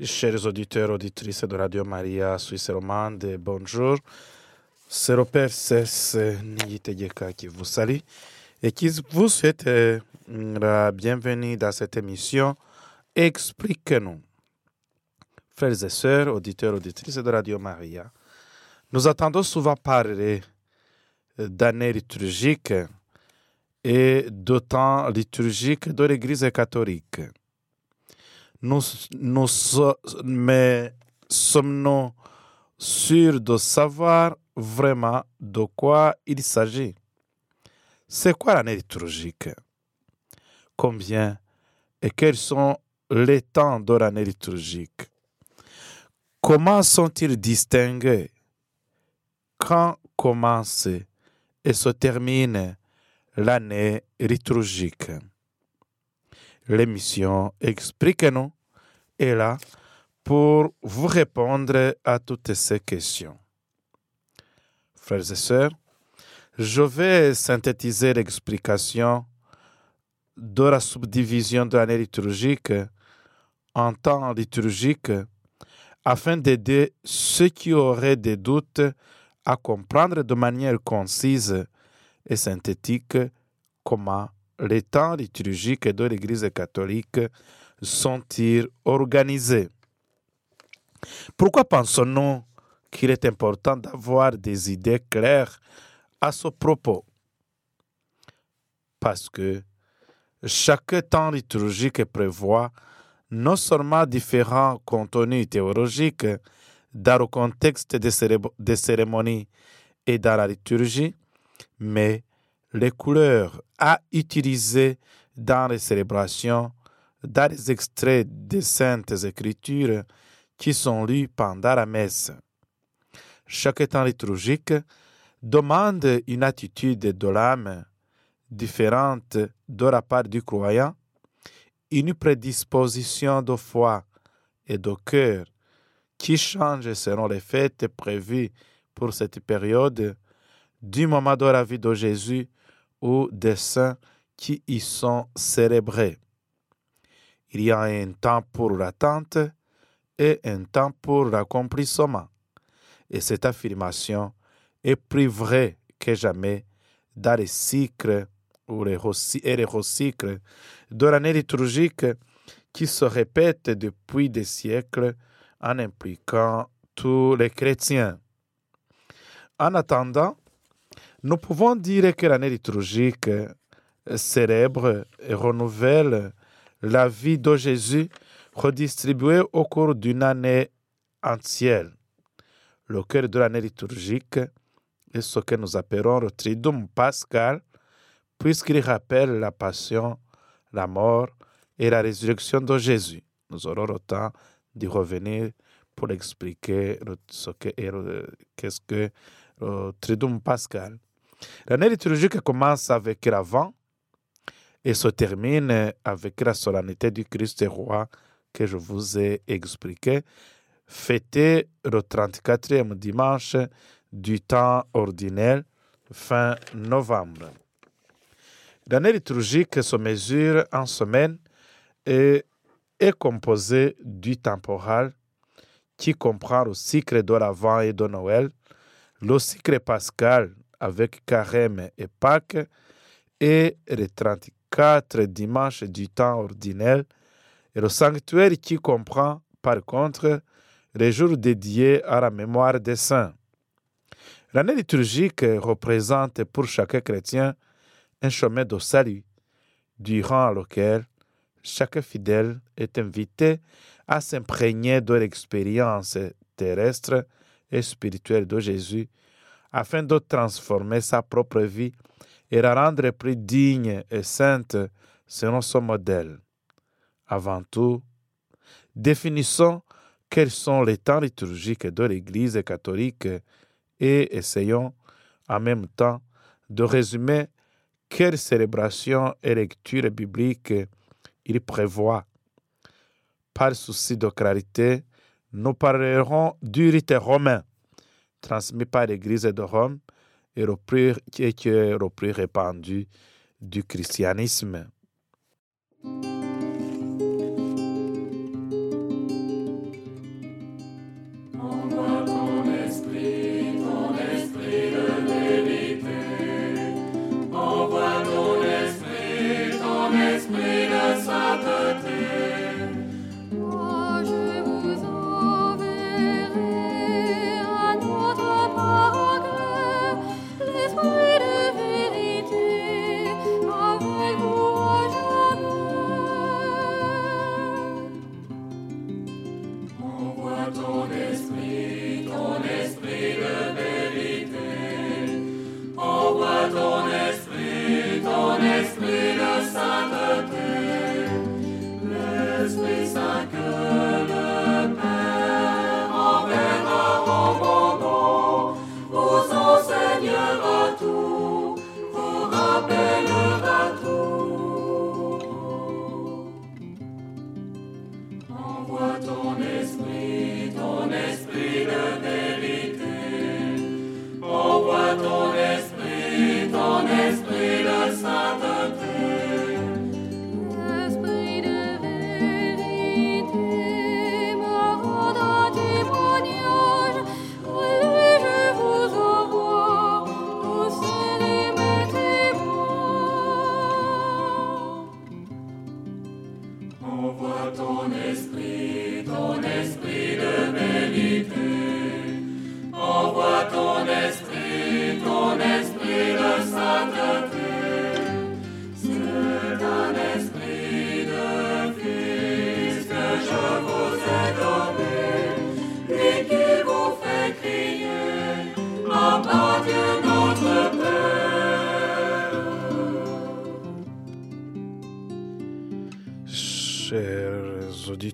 Chers auditeurs, auditrices de Radio Maria Suisse Romande, bonjour. C'est Père Cesse Niyitegeka qui vous salue et qui vous souhaite euh, la bienvenue dans cette émission Explique-nous. Frères et sœurs, auditeurs, auditrices de Radio Maria, nous attendons souvent parler d'années liturgiques et de temps liturgiques de l'Église catholique. Nous, nous mais sommes-nous sûrs de savoir vraiment de quoi il s'agit? C'est quoi l'année liturgique? Combien et quels sont les temps de l'année liturgique? Comment sont-ils distingués? Quand commence et se termine l'année liturgique? L'émission Explique-nous est là pour vous répondre à toutes ces questions. Frères et sœurs, je vais synthétiser l'explication de la subdivision de l'année liturgique en temps liturgique afin d'aider ceux qui auraient des doutes à comprendre de manière concise et synthétique comment les temps liturgiques de l'Église catholique sont-ils organisés? Pourquoi pensons-nous qu'il est important d'avoir des idées claires à ce propos? Parce que chaque temps liturgique prévoit non seulement différents contenus théologiques dans le contexte des cérémonies et dans la liturgie, mais les couleurs à utiliser dans les célébrations, dans les extraits des saintes écritures qui sont lus pendant la messe. Chaque temps liturgique demande une attitude de l'âme différente de la part du croyant, une prédisposition de foi et de cœur qui change selon les fêtes prévues pour cette période, du moment de la vie de Jésus ou des saints qui y sont célébrés. Il y a un temps pour l'attente et un temps pour l'accomplissement. Et cette affirmation est plus vraie que jamais dans les cycles ou les et les recycles de l'année liturgique qui se répètent depuis des siècles en impliquant tous les chrétiens. En attendant, nous pouvons dire que l'année liturgique célèbre et renouvelle la vie de Jésus redistribuée au cours d'une année entière. Le cœur de l'année liturgique est ce que nous appelons le Triduum pascal, puisqu'il rappelle la passion, la mort et la résurrection de Jésus. Nous aurons le temps d'y revenir pour expliquer ce qu'est-ce que le Triduum pascal. L'année liturgique commence avec l'avant et se termine avec la solennité du Christ roi que je vous ai expliqué, fêté le 34e dimanche du temps ordinaire, fin novembre. L'année liturgique se mesure en semaine et est composée du temporal qui comprend le cycle de l'Avent et de Noël, le cycle pascal avec Carême et Pâques, et les 34 dimanches du temps ordinaire, et le sanctuaire qui comprend, par contre, les jours dédiés à la mémoire des saints. L'année liturgique représente pour chaque chrétien un chemin de salut, durant lequel chaque fidèle est invité à s'imprégner de l'expérience terrestre et spirituelle de Jésus afin de transformer sa propre vie et la rendre plus digne et sainte selon son modèle. Avant tout, définissons quels sont les temps liturgiques de l'Église catholique et essayons en même temps de résumer quelles célébrations et lectures bibliques il prévoit. Par souci de clarité, nous parlerons du rite romain, transmis par l'Église de Rome et qui est le plus répandu du christianisme.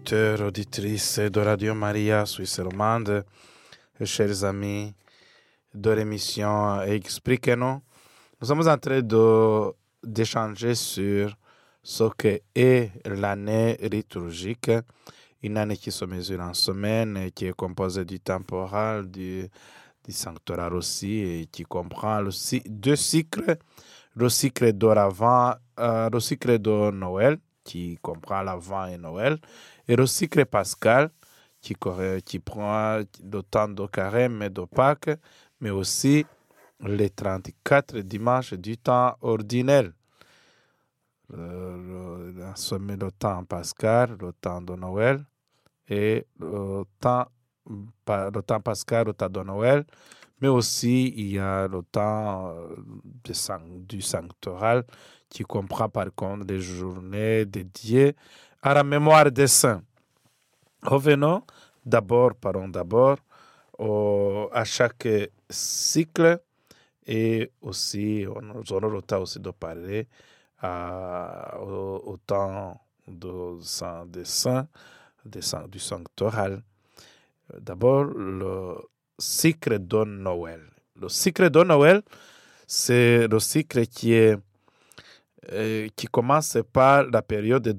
Auditeurs, auditrices de Radio Maria Suisse romande, chers amis de l'émission Expliquez-nous. Nous sommes en train d'échanger sur ce que est l'année liturgique, une année qui se mesure en semaines, qui est composée du temporal, du, du sanctoral aussi, et qui comprend aussi deux cycles, le cycle d'Oravant, euh, le cycle de Noël, qui comprend l'Avent et Noël, et le cycle pascal, qui, qui prend le temps de carême et de Pâques, mais aussi les 34 dimanches du temps ordinaire. Le, le, le temps pascal, le temps de Noël, et le temps, le temps pascal, le temps de Noël, mais aussi il y a le temps euh, du sanctoral qui comprend par contre les journées dédiées à la mémoire des saints. Revenons d'abord, parlons d'abord à chaque cycle et aussi on aura le temps aussi de parler au, temps de, des saints, des saints du sanctoral. D'abord, le cycle de Noël. Le cycle de Noël, c'est le cycle qui est euh, qui commence par la période de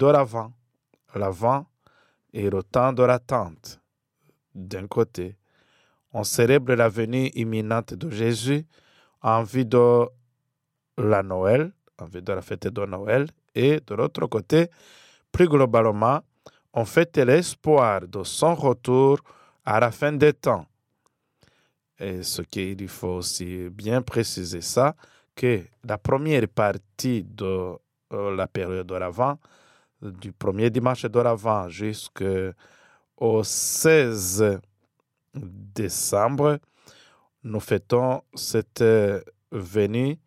l'avant. Et le temps de l'attente. D'un côté, on célèbre la venue imminente de Jésus en vue de la Noël, en vue de la fête de Noël, et de l'autre côté, plus globalement, on fête l'espoir de son retour à la fin des temps. Et ce qu'il faut aussi bien préciser ça, que la première partie de euh, la période d'Oravant, du premier dimanche d'Oravant jusqu'au 16 décembre, nous fêtons cette venue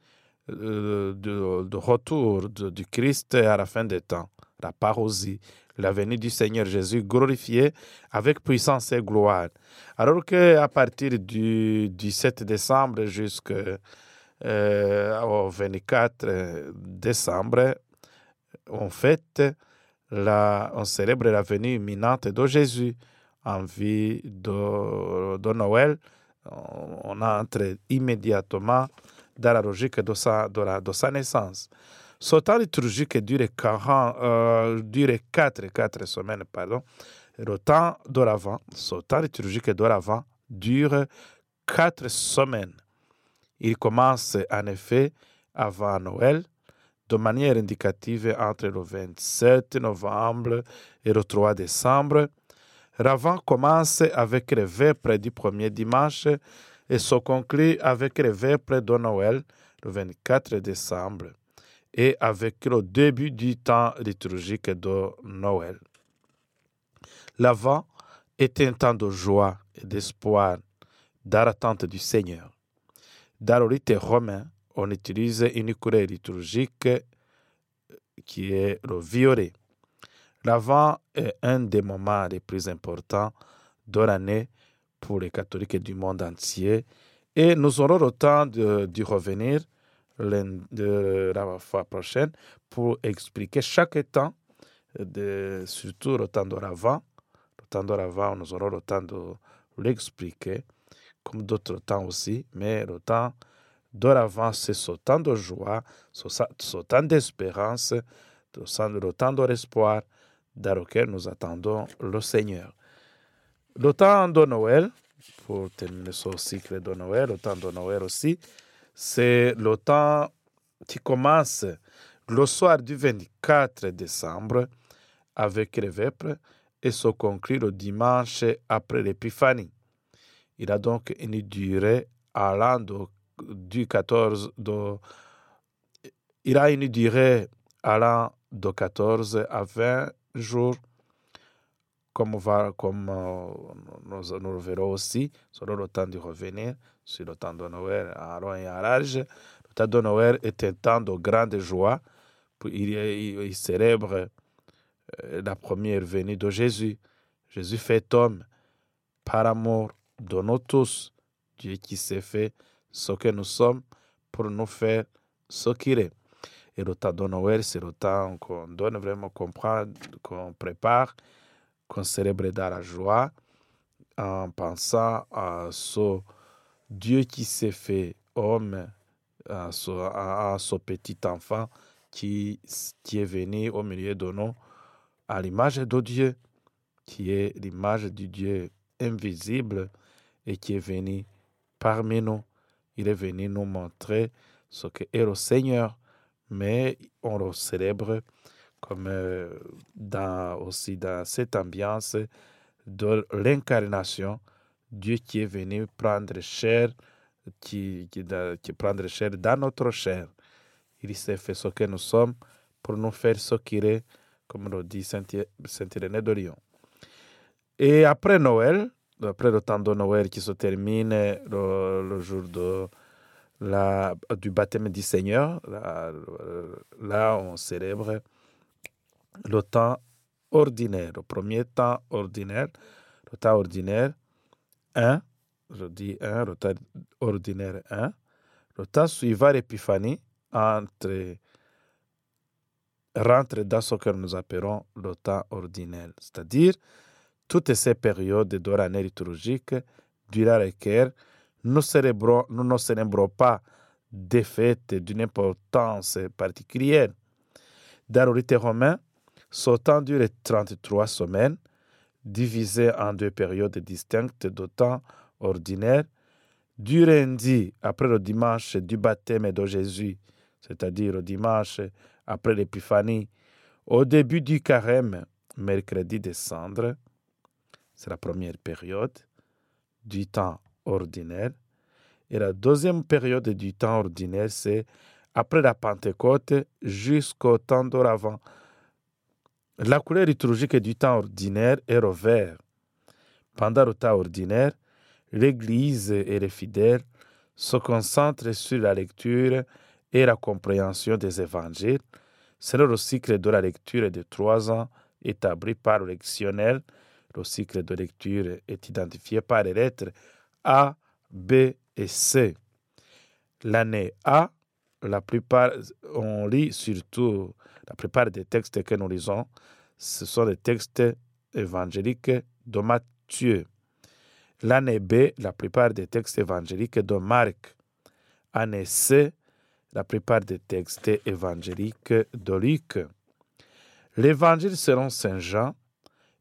euh, de, retour du Christ à la fin des temps, la parousie, la venue du Seigneur Jésus glorifié avec puissance et gloire. Alors qu'à partir du 17 décembre jusqu'au euh, 24 décembre, on fête, on célèbre la venue imminente de Jésus en vie de, de Noël. On entre immédiatement dans la logique de sa, de, la, de sa naissance. Ce temps liturgique dure, 40, euh, dure 4, 4 semaines. Pardon. Le temps d'oravant, ce temps liturgique d'oravant dure 4 semaines. Il commence en effet avant Noël, de manière indicative entre le 27 novembre et le 3 décembre. L'avant commence avec les vêpres du premier dimanche et se conclut avec les vêpres de Noël, le 24 décembre, et avec le début du temps liturgique de Noël. L'avant est un temps de joie et d'espoir, d'attente du Seigneur. Dans le rite romain, on utilise une couleur liturgique qui est le violet. L'avant est un des moments les plus importants de l'année pour les catholiques du monde entier. Et nous aurons le temps d'y revenir de la fois prochaine pour expliquer chaque temps, de, surtout le temps d'oravant. Le temps d'oravant, nous aurons le temps de l'expliquer, comme d'autres temps aussi, mais le temps d'oravant, c'est ce temps de joie, ce temps d'espérance, le temps de l'espoir dans lequel nous attendons le Seigneur. Le temps de Noël, pour terminer ce cycle de Noël, le temps de Noël aussi, c'est le temps qui commence le soir du 24 décembre avec les vêpres et se conclut le dimanche après l'épiphanie. Il a donc une durée allant du 14 de, il a une durée allant de 14 à 20 jours comme, va, comme euh, nous, nous, le verrons aussi, selon le temps de revenir, sur le temps de Noël, à long et à large. Le temps de Noël est un temps de grande joie. Il, il, célèbre euh, la première venue de Jésus. Jésus fait homme par amour de nous tous. Dieu qui s'est fait ce que nous sommes pour nous faire ce qu'il est. Et le temps de Noël, c'est le temps qu'on donne vraiment, qu'on prépare qu'on célèbre dans la joie en pensant à ce Dieu qui s'est fait homme, à ce, petit enfant qui, qui est venu au milieu de nous à l'image de Dieu, qui est l'image du Dieu invisible et qui est venu parmi nous. Il est venu nous montrer ce qu'est le Seigneur, mais on le célèbre comme euh, dans, aussi dans cette ambiance de l'incarnation, Dieu qui est venu prendre chair, qui, qui, qui prendre chair dans notre chair. Il s'est fait ce que nous sommes pour nous faire ce qu'il est, comme le dit Saint-Irénée de Lyon. Et après Noël, après le temps de Noël qui se termine le, jour du baptême du Seigneur, là, là on célèbre le temps ordinaire, le premier temps ordinaire, le temps ordinaire 1, je dis 1, le temps ordinaire 1, le temps suivant l'épiphanie entre rentre dans ce que nous appelons le temps ordinaire, c'est-à-dire toutes ces périodes de l'année liturgique durant lesquelles nous, célébrons, nous ne célébrons pas des fêtes d'une importance particulière. Dans le rite romain, temps dure 33 semaines, divisées en deux périodes distinctes de temps ordinaire. Du lundi après le dimanche du baptême de Jésus, c'est-à-dire le dimanche après l'épiphanie, au début du carême, mercredi des cendres, c'est la première période du temps ordinaire. Et la deuxième période du temps ordinaire, c'est après la Pentecôte jusqu'au temps d'Oravant, la couleur liturgique du temps ordinaire est le vert. Pendant le temps ordinaire, l'Église et les fidèles se concentrent sur la lecture et la compréhension des évangiles selon le cycle de la lecture de trois ans établi par le lectionnel. Le cycle de lecture est identifié par les lettres A, B et C. L'année A, la plupart, on lit surtout la plupart des textes que nous lisons, ce sont des textes évangéliques de Matthieu. L'année B, la plupart des textes évangéliques de Marc. Année C, la plupart des textes évangéliques de Luc. L'évangile selon Saint Jean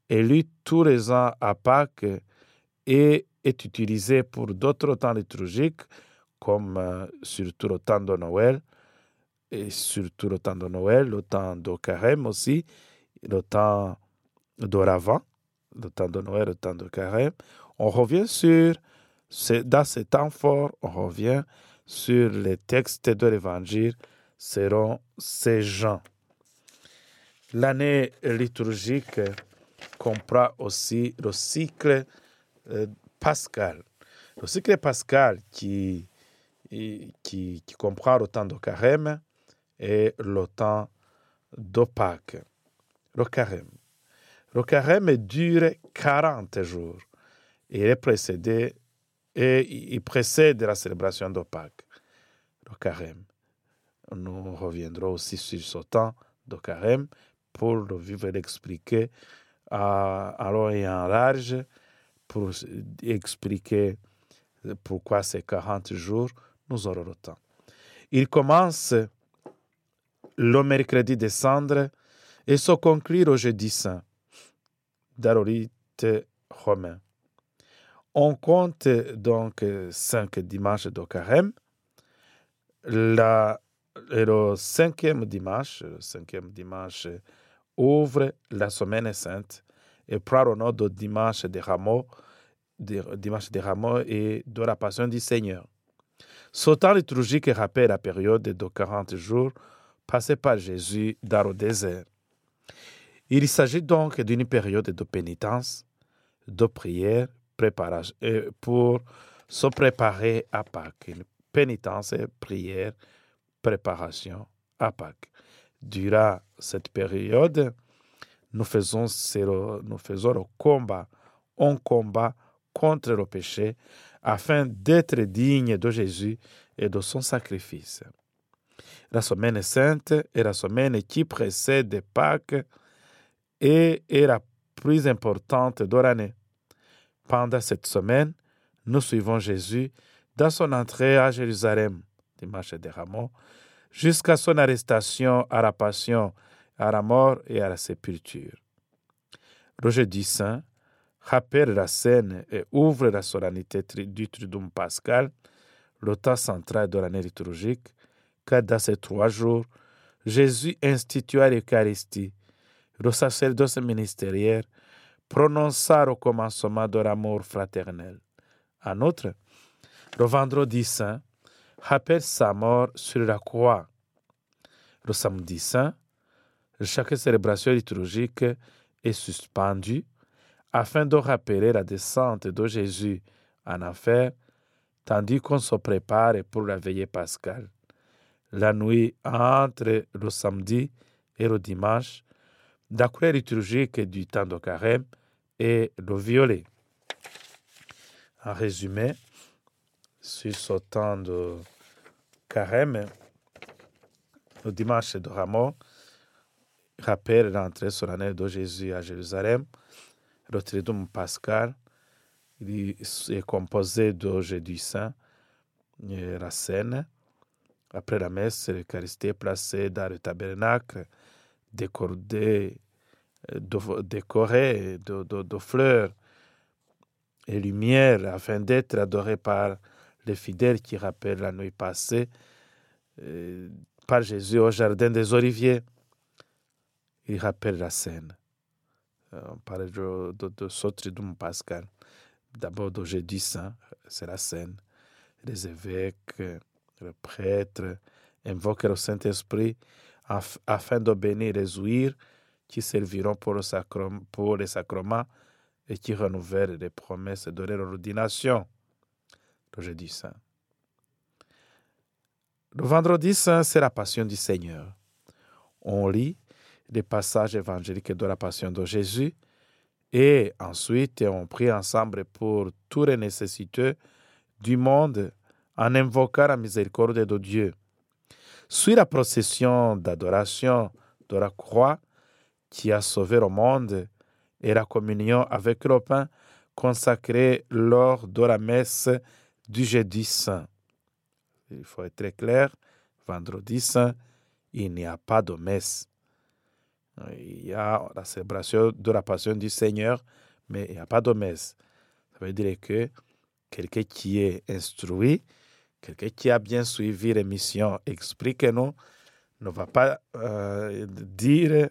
est lu tous les ans à Pâques et est utilisé pour d'autres temps liturgiques, comme euh, surtout le temps de Noël, et surtout le temps de Noël, le temps de carême aussi, le temps d'Oravant, le temps de Noël, le temps de carême. On revient sur, dans ces temps forts, on revient sur les textes de l'Évangile selon ces gens. L'année liturgique comprend aussi le cycle euh, pascal. Le cycle pascal qui, qui, comprend le temps de carême, et le temps de Pâques, le carême. Le carême dure 40 jours. il est précédé et il précède la célébration de Pâques, le carême. Nous reviendrons aussi sur ce temps de carême pour le vivre et l'expliquer à, long et en large, pour expliquer pourquoi ces 40 jours, nous aurons le temps. Il commence le mercredi de cendre et se conclut au jeudi saint, dans romain. On compte donc cinq dimanches de carême. La, le cinquième dimanche, le cinquième dimanche ouvre la semaine sainte et prend le nom de dimanche des rameaux, dimanche des rameaux et de la passion du Seigneur. Ce temps liturgique rappelle la période de 40 jours passés par Jésus dans le désert. Il s'agit donc d'une période de pénitence, de prière, préparation, pour se préparer à Pâques. pénitence prière, préparation à Pâques. Durant cette période, nous faisons, nous faisons le combat, on combat contre le péché afin d'être digne de Jésus et de son sacrifice. La semaine sainte est la semaine qui précède Pâques et est la plus importante de l'année. Pendant cette semaine, nous suivons Jésus dans son entrée à Jérusalem, dimanche des Rameaux, jusqu'à son arrestation à la passion, à la mort et à la sépulture. Le jeudi saint rappelle la scène et ouvre la solennité du Triduum pascal, le temps central de l'année liturgique, car dans ces trois jours, Jésus institua l'Eucharistie, le sacerdoce ministériel prononça au commencement de l'amour fraternel. En outre, le vendredi saint rappelle sa mort sur la croix. Le samedi saint, chaque célébration liturgique est suspendue afin de rappeler la descente de Jésus en enfer, tandis qu'on se prépare pour la veillée pascale. La nuit entre le samedi et le dimanche, la couleur liturgique du temps de carême est le violet. En résumé, sur ce temps de carême, le dimanche de Rameau rappelle l'entrée solennelle de Jésus à Jérusalem. Le Triduum pascal il est composé de Jésus Saint et la scène. Après la messe, l'Eucharistie est placée dans le tabernacle décoré, décoré de, de, fleurs et lumières afin d'être adoré par les fidèles qui rappellent la nuit passée euh, par Jésus au jardin des Oliviers. Il rappelle la scène. Euh, on parle de, de, de pascal. D'abord jeudi saint, c'est la scène. Les évêques, les prêtres invoquent le Saint-Esprit afin de bénir les ouïrs qui serviront pour, le sacrement, pour les sacrements et qui renouvellent les promesses de leur ordination. Le jeudi saint. Le vendredi saint, c'est la passion du Seigneur. On lit les passages évangéliques de la passion de Jésus et ensuite on prie ensemble pour tous les nécessiteux du monde en invoquant la miséricorde de Dieu. Suit la procession d'adoration de la croix qui a sauvé le monde et la communion avec le pain consacré lors de la messe du jeudi saint. Il faut être très clair, vendredi saint, il n'y a pas de messe. Il y a la célébration de la passion du Seigneur, mais il n'y a pas de messe. Ça veut dire que quelqu'un qui est instruit, quelqu'un qui a bien suivi l'émission Explique-nous ne va pas euh, dire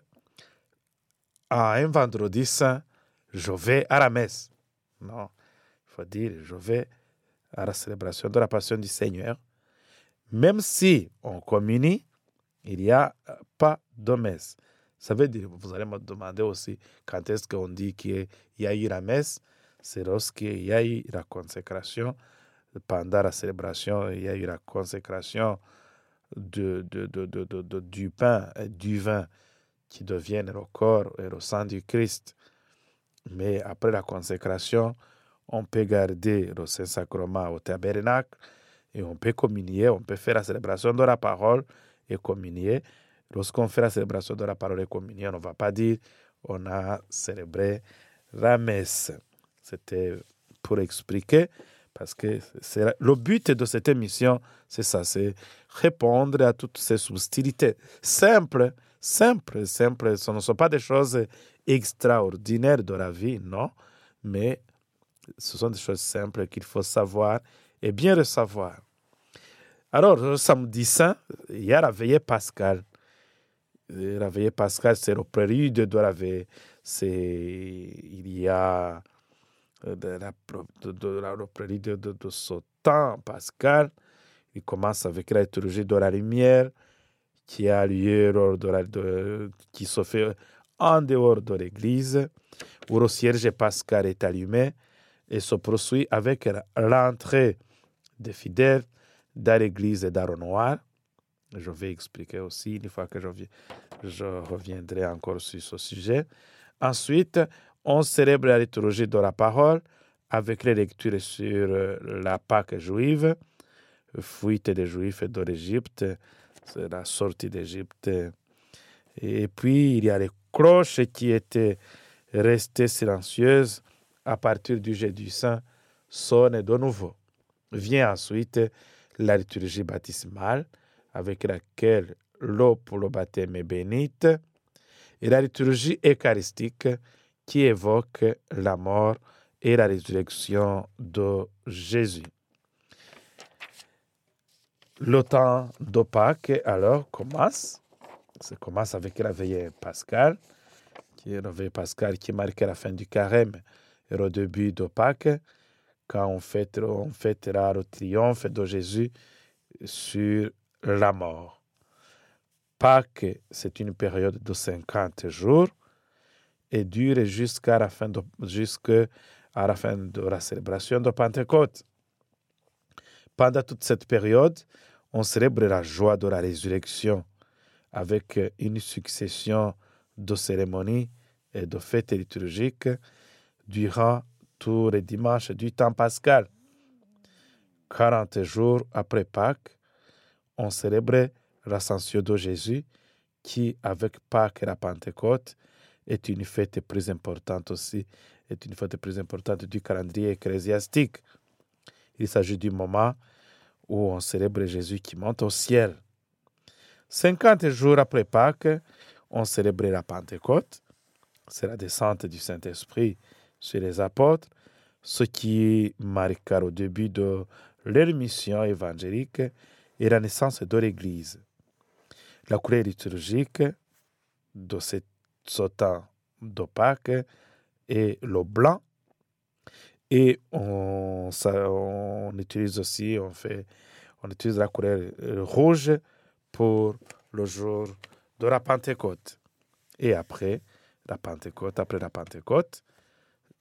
à un vendredi saint, je vais à la messe. Non, il faut dire, je vais à la célébration de la Passion du Seigneur. Même si on communie, il n'y a pas de messe. Ça veut dire, vous allez me demander aussi quand est-ce qu'on dit qu'il y a eu la messe. C'est lorsqu'il y a eu la consécration pendant la célébration, il y a eu la consécration de, de, de, du pain et du vin qui deviennent le corps et le sang du Christ. Mais après la consécration, on peut garder le Saint-Sacrement au tabernacle et on peut communier, on peut faire la célébration de la parole et communier. Lorsqu'on fait la célébration de la parole et communier, on ne va pas dire on a célébré la messe. C'était pour expliquer, parce que le but de cette émission, c'est ça, c'est répondre à toutes ces subtilités simples, simples, simples. Ce ne sont pas des choses extraordinaires de la vie, non, mais ce sont des choses simples qu'il faut savoir et bien le savoir. Alors, samedi saint, il y a la veillée pascale. La veillée pascale, c'est le prélude de. Il y a euh, de la, de, ce temps pascal. Il commence avec la liturgie de la lumière qui a lieu lors de qui se fait en dehors de l'église, où le cierge pascal est allumé et se poursuit avec l'entrée des fidèles dans l'église d'Aaron Noir. Je vais expliquer aussi une fois que je, reviendrai encore sur ce sujet. Ensuite, on célèbre la liturgie de la parole avec les lectures sur euh, la Pâque juive, fuite des Juifs de l'Égypte, la sortie d'Égypte. Et puis, il y a les cloches qui étaient restées silencieuses à partir du du Saint sonne de nouveau. Vient ensuite la liturgie baptismale avec laquelle l'eau pour le baptême est bénite et la liturgie eucharistique qui évoque la mort et la résurrection de Jésus. Le temps de Pâques alors commence. Ça commence avec la veillée pascale, qui est la veillée pascale qui marque la fin du carême et le début de Pâques, quand on fêtera, le triomphe de Jésus sur la mort. Pâques, c'est une période de 50 jours et dure jusqu'à la fin de, la fin de la célébration de Pentecôte. Pendant toute cette période, on célèbre la joie de la résurrection avec une succession de cérémonies et de fêtes liturgiques durant tous les dimanches du temps pascal. 40 jours après Pâques, on célébrait l'ascension de Jésus qui, avec Pâques et la Pentecôte, est une fête plus importante aussi, est une fête plus importante du calendrier ecclésiastique. Il s'agit du moment où on célèbre Jésus qui monte au ciel. 50 jours après Pâques, on célébrait la Pentecôte. C'est la descente du Saint-Esprit sur les apôtres, ce qui marqua au début de leur mission évangélique et la naissance de l'Église. La couleur liturgique de cette ce temps de Pâques est le blanc. Et on, utilise aussi, on, fait, on utilise la couleur rouge pour le jour de la Pentecôte. Et après la Pentecôte, après la Pentecôte,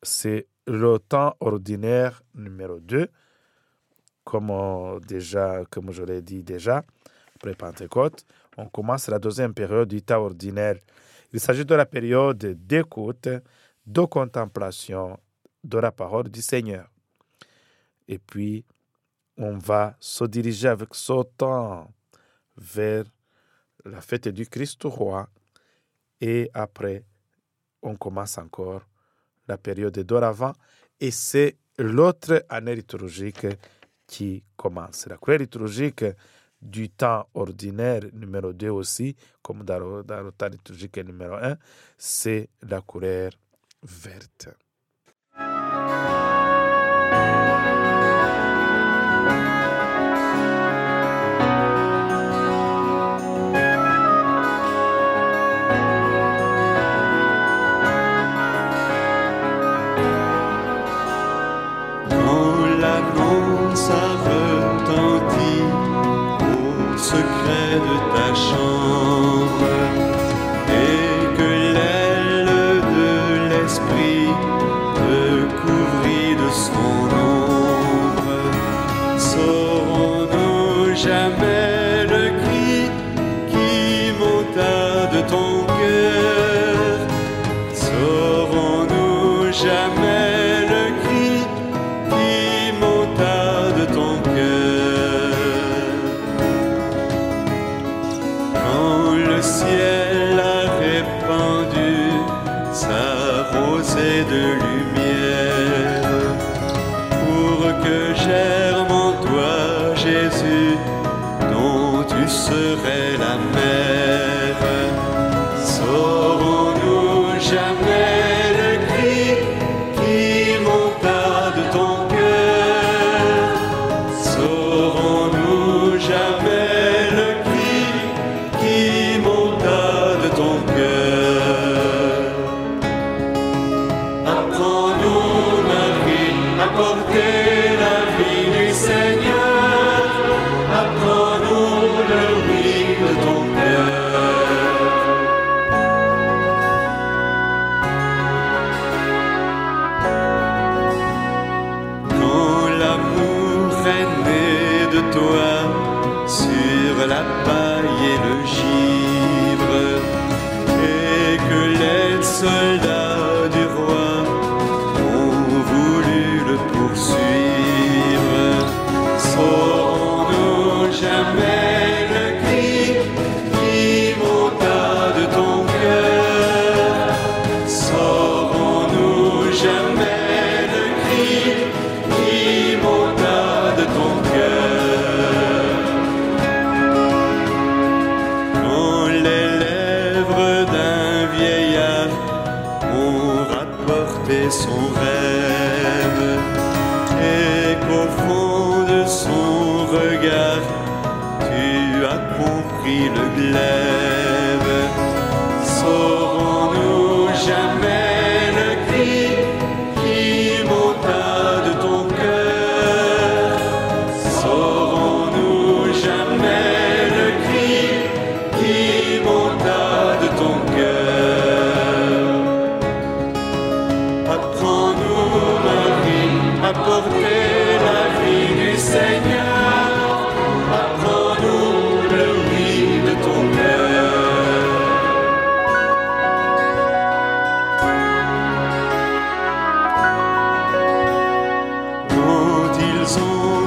c'est le temps ordinaire numéro 2, comme, déjà, comme je l'ai dit déjà, après Pentecôte, on commence la deuxième période du temps ordinaire il s'agit de la période d'écoute, de contemplation de la parole du Seigneur. Et puis, on va se diriger avec ce temps vers la fête du Christ roi. Et après, on commence encore la période d'oravant. Et c'est l'autre année liturgique qui commence. La couleur liturgique du temps ordinaire numéro 2 aussi, comme dans le, dans le temps liturgique numéro 1, c'est la couleur verte. secret de ta chambre.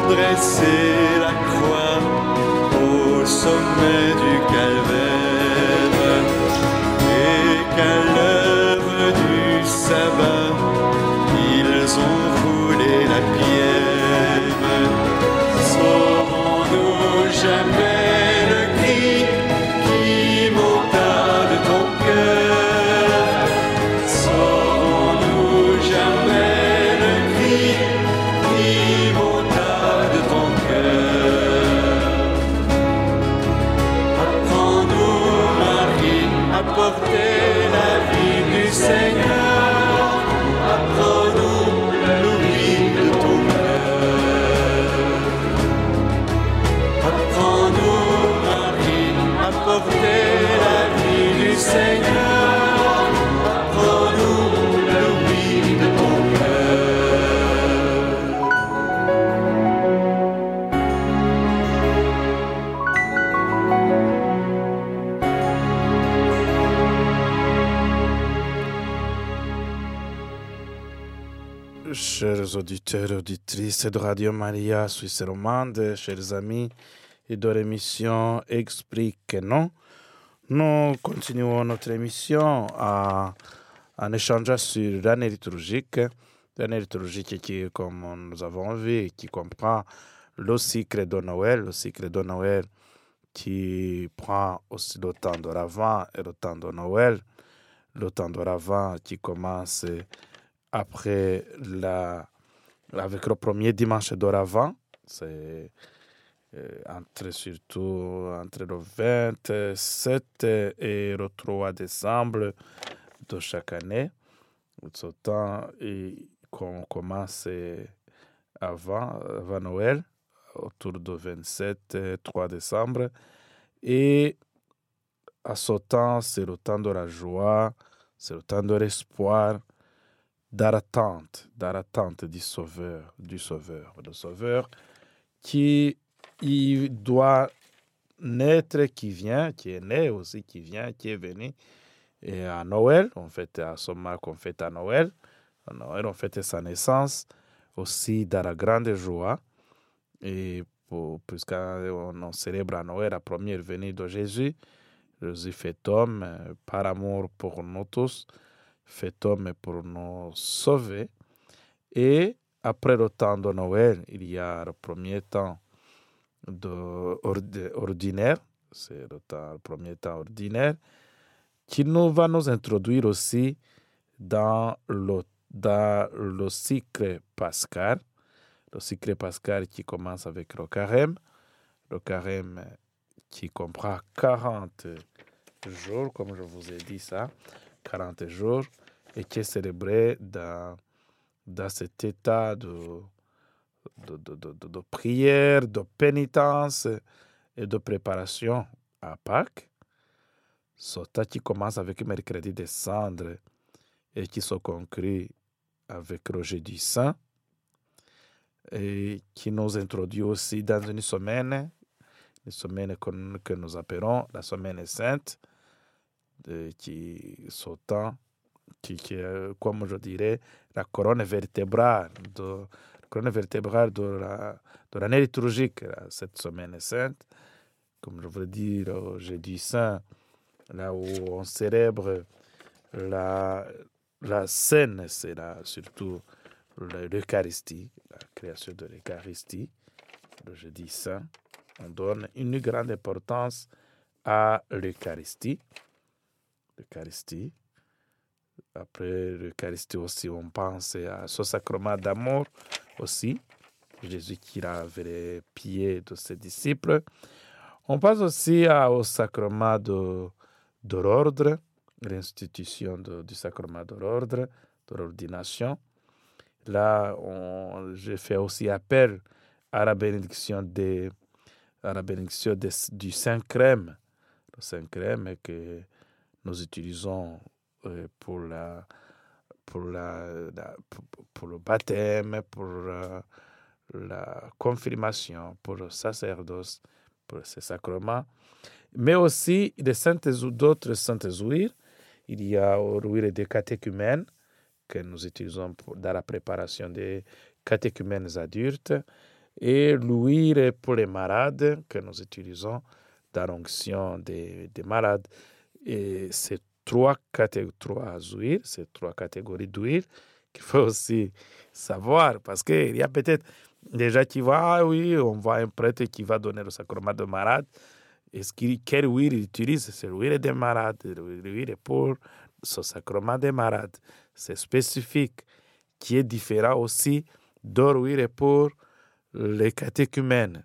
Dressé la croix au sommet du Chers auditeurs auditrices de Radio Maria Suisse romande, chers amis et de l'émission Explique non, nous continuons notre émission à- en échangeant sur l'année liturgique. L'année liturgique qui, comme nous avons vu, qui comprend le cycle de Noël, le cycle de Noël qui prend aussi le temps de l'Avent et le temps de Noël. Le temps de l'Avent qui commence après la, avec le premier dimanche de l'Avent, c'est euh, entre surtout entre le 27 et le 3 décembre de chaque année. Ce temps qu'on commence euh, avant, avant Noël, autour du 27 et 3 décembre. Et à ce temps, c'est le temps de la joie, c'est le temps de l'espoir, d'attente, d'attente du Sauveur, du Sauveur, le Sauveur qui il doit naître, qui vient, qui est né aussi, qui vient, qui est venu. Et à Noël, on fête à moment qu'on fête à Noël. À Noël, on fête sa naissance aussi dans la grande joie. Et puisqu'on on célèbre à Noël la première venue de Jésus, Jésus fait homme euh, par amour pour nous tous, fait homme pour nous sauver. Et après le temps de Noël, il y a le premier temps de ordi- ordinaire, c'est le premier temps ordinaire, qui nous va nous introduire aussi dans le, dans le cycle pascal, le cycle pascal qui commence avec le carême, le carême qui comprend 40 jours, comme je vous ai dit ça, 40 jours, et qui est célébré dans, dans cet état de, de, de, de, de- prière, de pénitence et de préparation à Pâques. Temps qui commence avec mercredi des cendres et qui se conclut avec le jeudi saint et qui nous introduit aussi dans une semaine, une semaine que nous appelons la semaine sainte, qui sautant, qui, qui est, comme je dirais, la colonne vertébrale de, la colonne vertébrale de la- de l'année liturgique, cette semaine sainte. Comme je veux dire, au jeudi saint, là où on célèbre la, la scène, c'est là surtout le- l'Eucharistie, la création de l'Eucharistie, le jeudi saint. On donne une grande importance à l'Eucharistie. L'Eucharistie. Après l'Eucharistie aussi, on pense à ce sacrement d'amour aussi. Jésus qui lave les pieds de ses disciples. On pense aussi au sacrement de, de l'ordre, l'institution du sacrement de l'ordre, de l'ordination. Là, j'ai fait aussi appel à la bénédiction, des, à la bénédiction du Saint-Crème. Le Saint-Crème que nous utilisons euh, pour, la, pour, la, pour, le baptême, pour euh, la confirmation, pour le sacerdoce, pour ces sacrements. Mais aussi d'autres saintes huiles. Il y a l'huile des catéchumènes que nous utilisons dans la préparation des catéchumènes adultes et l'huile pour les malades que nous utilisons dans l'onction des, des malades. Et ces trois, caté- trois huiles, ces trois catégories d'huile qu'il faut aussi savoir parce qu'il y a peut-être des gens qui vont, ah oui, on voit un prêtre qui va donner le sacrement de malade. Est-ce qu'il, quelle huile il utilise? C'est l'huile des malades, l'huile pour ce sacrement des malades. C'est spécifique, qui est différent aussi de l'huile pour les catéchumènes,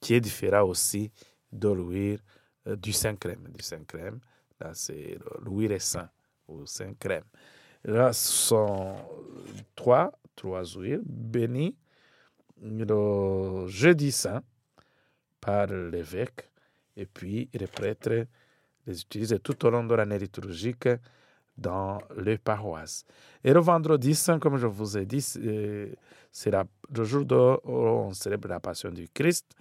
qui est différent aussi de l'huile euh, du Saint-Crème. Du Saint-Crème, là, c'est l'huile saint ou Saint-Crème. Là, ce sont trois, trois huiles bénies le jeudi saint par l'évêque et puis les prêtres les utilisent tout au long de l'année liturgique dans les paroisses. Et le vendredi saint, comme je vous ai dit, c'est le jour où on célèbre la passion du Christ.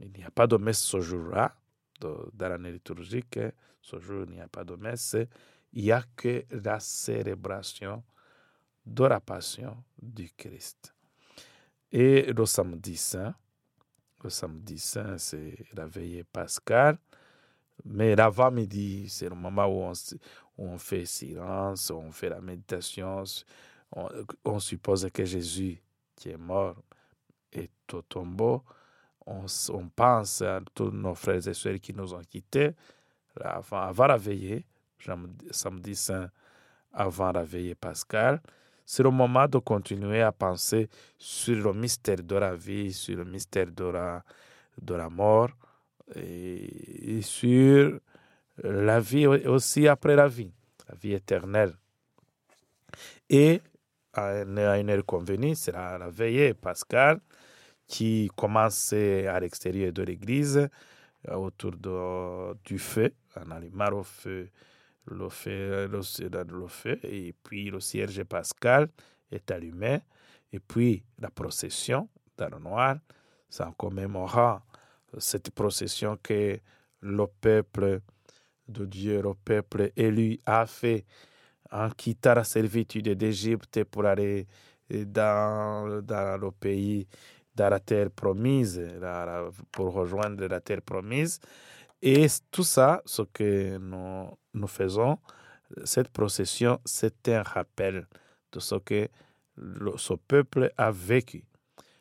Il n'y a pas de messe ce jour-là, dans l'année liturgique. Ce jour, il n'y a pas de messe. Il n'y a que la célébration de la passion du Christ. Et le samedi saint, le samedi saint, c'est la veillée pascale. Mais l'avant-midi, c'est le moment où on, fait silence, on fait la méditation. On, suppose que Jésus, qui est mort, est au tombeau. On, on pense à tous nos frères et sœurs qui nous ont quittés avant, la veillée, samedi- saint, avant la veillée pascale. C'est le moment de continuer à penser sur le mystère de la vie, sur le mystère de la, de la mort et, sur la vie au- aussi après la vie, la vie éternelle. Et à une, heure convenue, c'est la, la veillée pascale qui commence à l'extérieur de l'église, autour du feu, en allumant au feu le feu, le, le feu, et puis le cierge pascal est allumé, et puis la procession dans le noir, ça en commémorant cette procession que le peuple de Dieu, le peuple élu, a fait en quittant la servitude d'Égypte pour aller dans, dans le pays, dans la terre promise, pour rejoindre la terre promise. Et tout ça, ce que nous, nous faisons, cette procession, c'est un rappel de ce que ce peuple a vécu.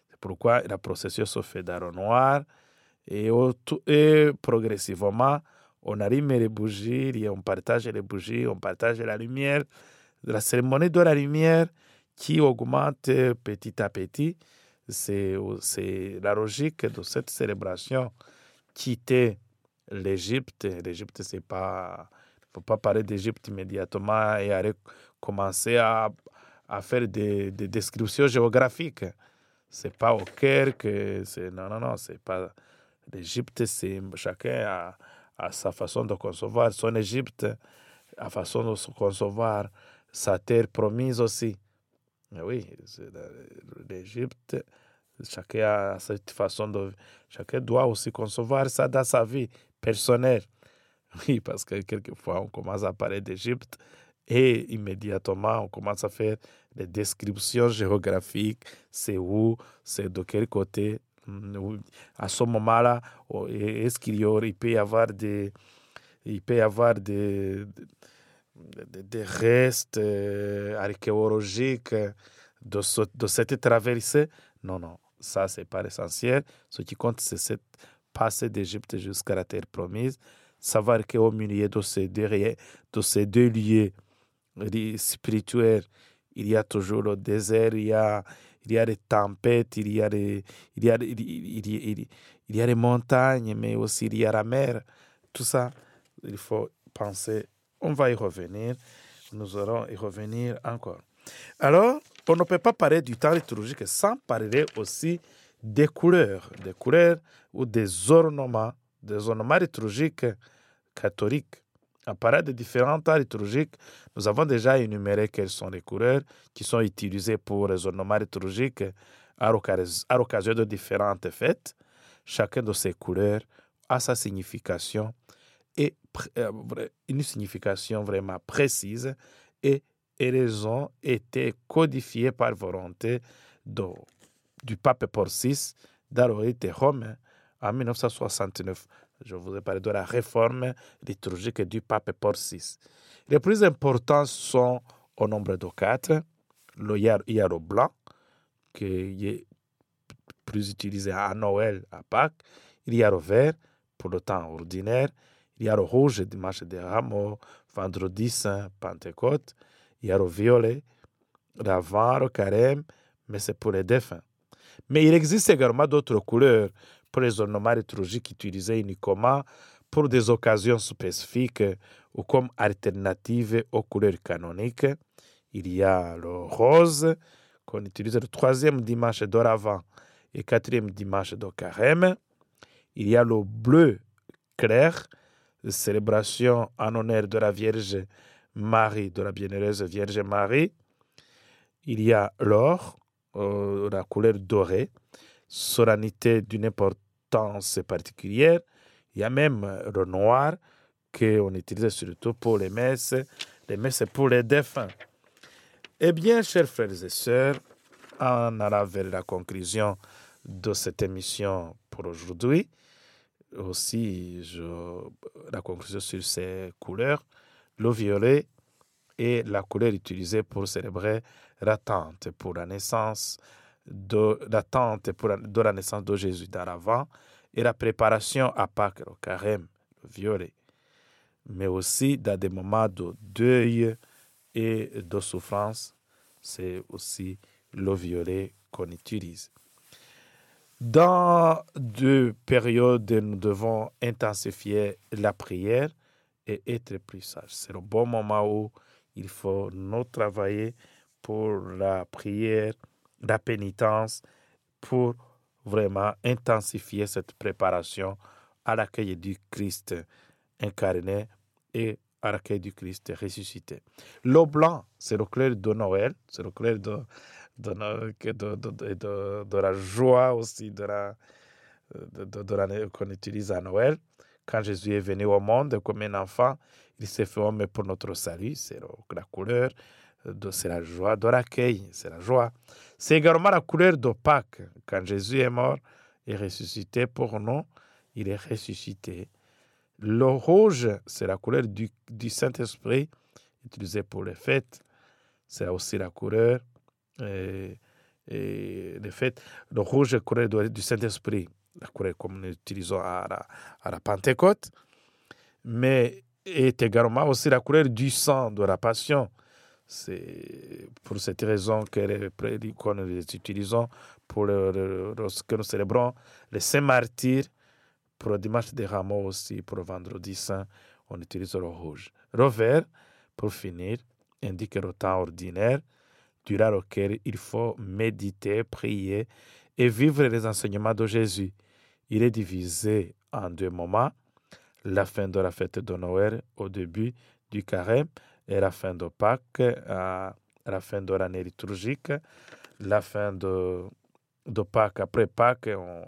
C'est pourquoi la procession se fait dans le noir et, progressivement, on allume les bougies on partage les bougies, on partage la lumière. La cérémonie de la lumière qui augmente petit à petit, c'est la logique de cette célébration. Quitter l'Égypte, l'Égypte, c'est pas. Il ne faut pas parler d'Égypte immédiatement et aller commencer à, à faire des, des descriptions géographiques. C'est pas au Caire que. Non, non, non, c'est pas. L'Égypte, c'est. Chacun a, a sa façon de concevoir son Égypte, a façon de concevoir sa terre promise aussi. Eh Oui, l'Égypte, Chacun a cette façon de. Chacun doit aussi concevoir ça dans sa vie personnelle. Oui, parce que quelquefois, on commence à parler d'Égypte et immédiatement, on commence à faire des descriptions géographiques. C'est où, c'est de quel côté. Mm, à ce moment-là, oh, est-ce qu'il y aurait, il peut y avoir des, il peut y avoir des, restes euh, archéologiques de, de cette traversée. Non, non, ça, c'est pas l'essentiel. Ce qui compte, c'est cette passée d'Égypte jusqu'à la terre promise. Savoir qu'au milieu de ces deux, de ces deux lieux spirituels, il y a toujours le désert, il y a, il y a des tempêtes, il y a des, il y a, il, il, il y a des montagnes, mais aussi il y a la mer. Tout ça, il faut penser. On va y revenir. Nous allons y revenir encore. Alors, on ne peut pas parler du temps liturgique sans parler aussi des couleurs, des couleurs ou des ornements, des ornements liturgiques catholiques. En parlant de différents temps liturgiques, nous avons déjà énuméré quelles sont les couleurs qui sont utilisées pour les ornements liturgiques à l'occasion de différentes fêtes. Chacune de ces couleurs a sa signification une signification vraiment précise et elles ont été codifiées par volonté du pape Paul VI dans le rite romain en 1969. Je vous ai parlé de la réforme liturgique du pape Paul. Les plus importants sont au nombre de quatre. Le hiero blanc, qui est plus utilisé à Noël, à Pâques. Il y a vert pour le temps ordinaire. A le rouge, dimanche des rameaux, vendredi saint, Pentecôte. Il y a le violet, l'avant, le carême, mais c'est pour les défunts. Mais il existe également d'autres couleurs pour les ornements liturgiques utilisés uniquement pour des occasions spécifiques ou comme alternative aux couleurs canoniques. Il y a le rose qu'on utilise le troisième dimanche d'Oravant et quatrième dimanche de Carême. Il y a le bleu clair, célébration en honneur de la Vierge Marie, de la bienheureuse Vierge Marie. Il y a l'or, euh, la couleur dorée, solennité d'une importance particulière. Il y a même le noir qu'on utilise surtout pour les messes, les messes pour les défunts. Eh bien, chers frères et sœurs, en allant vers la conclusion de cette émission pour aujourd'hui, aussi la conclusion sur ces couleurs, le violet est la couleur utilisée pour célébrer l'attente pour la naissance de l'attente pour la, de la naissance de Jésus dans l'avant et la préparation à Pâques, le carême, le violet, mais aussi dans des moments de deuil et de souffrance, c'est aussi le violet qu'on utilise. Dans deux périodes, nous devons intensifier la prière et être plus sages. C'est le bon moment où il faut nous travailler pour la prière, la pénitence, pour vraiment intensifier cette préparation à l'accueil du Christ incarné et à l'accueil du Christ ressuscité. L'eau blanc, c'est le clair de Noël, c'est le clair de, de, la joie aussi de la, de, qu'on utilise à Noël. Quand Jésus est venu au monde comme un enfant, il s'est fait homme pour notre salut. C'est la couleur, c'est la joie de l'accueil, c'est la joie. C'est également la couleur de Pâques. Quand Jésus est mort et ressuscité pour nous, il est ressuscité. Le rouge, c'est la couleur du, du Saint-Esprit utilisée pour les fêtes. C'est aussi la couleur et, et les fêtes. Le rouge couleur du Saint-Esprit, la couleur comme nous utilisons à la, Pentecôte. Mais est également aussi la couleur du sang de la passion. C'est pour cette raison que, que nous utilisons pour le, lorsque nous célébrons les saints martyrs, pour le dimanche des rameaux aussi, pour le vendredi saint, on utilise le rouge. Le vert, pour finir, indique le temps ordinaire durant lequel il faut méditer, prier et vivre les enseignements de Jésus. Il est divisé en deux moments la fin de la fête de Noël au début du carême et la fin de Pâques à la fin de l'année liturgique, la fin de Pâques. Après Pâques, on,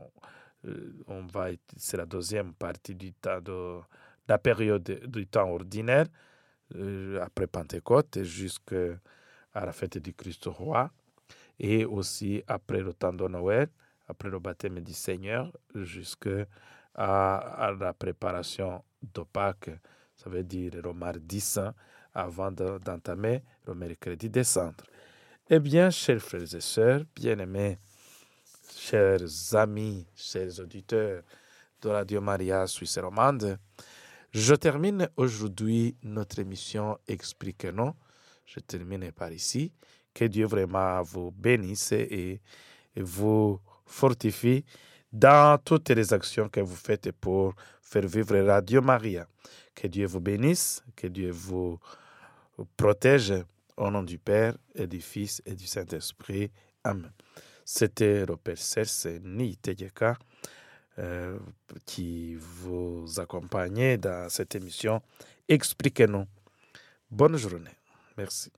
euh, va, c'est la deuxième partie du temps de, la période du temps ordinaire, euh, après Pentecôte jusqu'à la fête du Christ roi, et aussi après le temps de Noël, après le baptême du Seigneur, jusqu'à à la préparation de Pâques, ça veut dire le mardi saint, avant d'entamer le mercredi des cendres. Eh bien, chers frères et sœurs, bien-aimés, chers amis, chers auditeurs de Radio Maria Suisse romande, je termine aujourd'hui notre émission Expliquez-nous. Je termine par ici. Que Dieu vraiment vous bénisse et vous fortifie dans toutes les actions que vous faites pour faire vivre Radio Maria. Que Dieu vous bénisse, que Dieu vous protège au nom du Père et du Fils et du Saint-Esprit. Amen. C'était Robert Serse Ni euh, qui vous accompagnait dans cette émission. Expliquez-nous. Bonne journée. Merci.